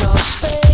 your space.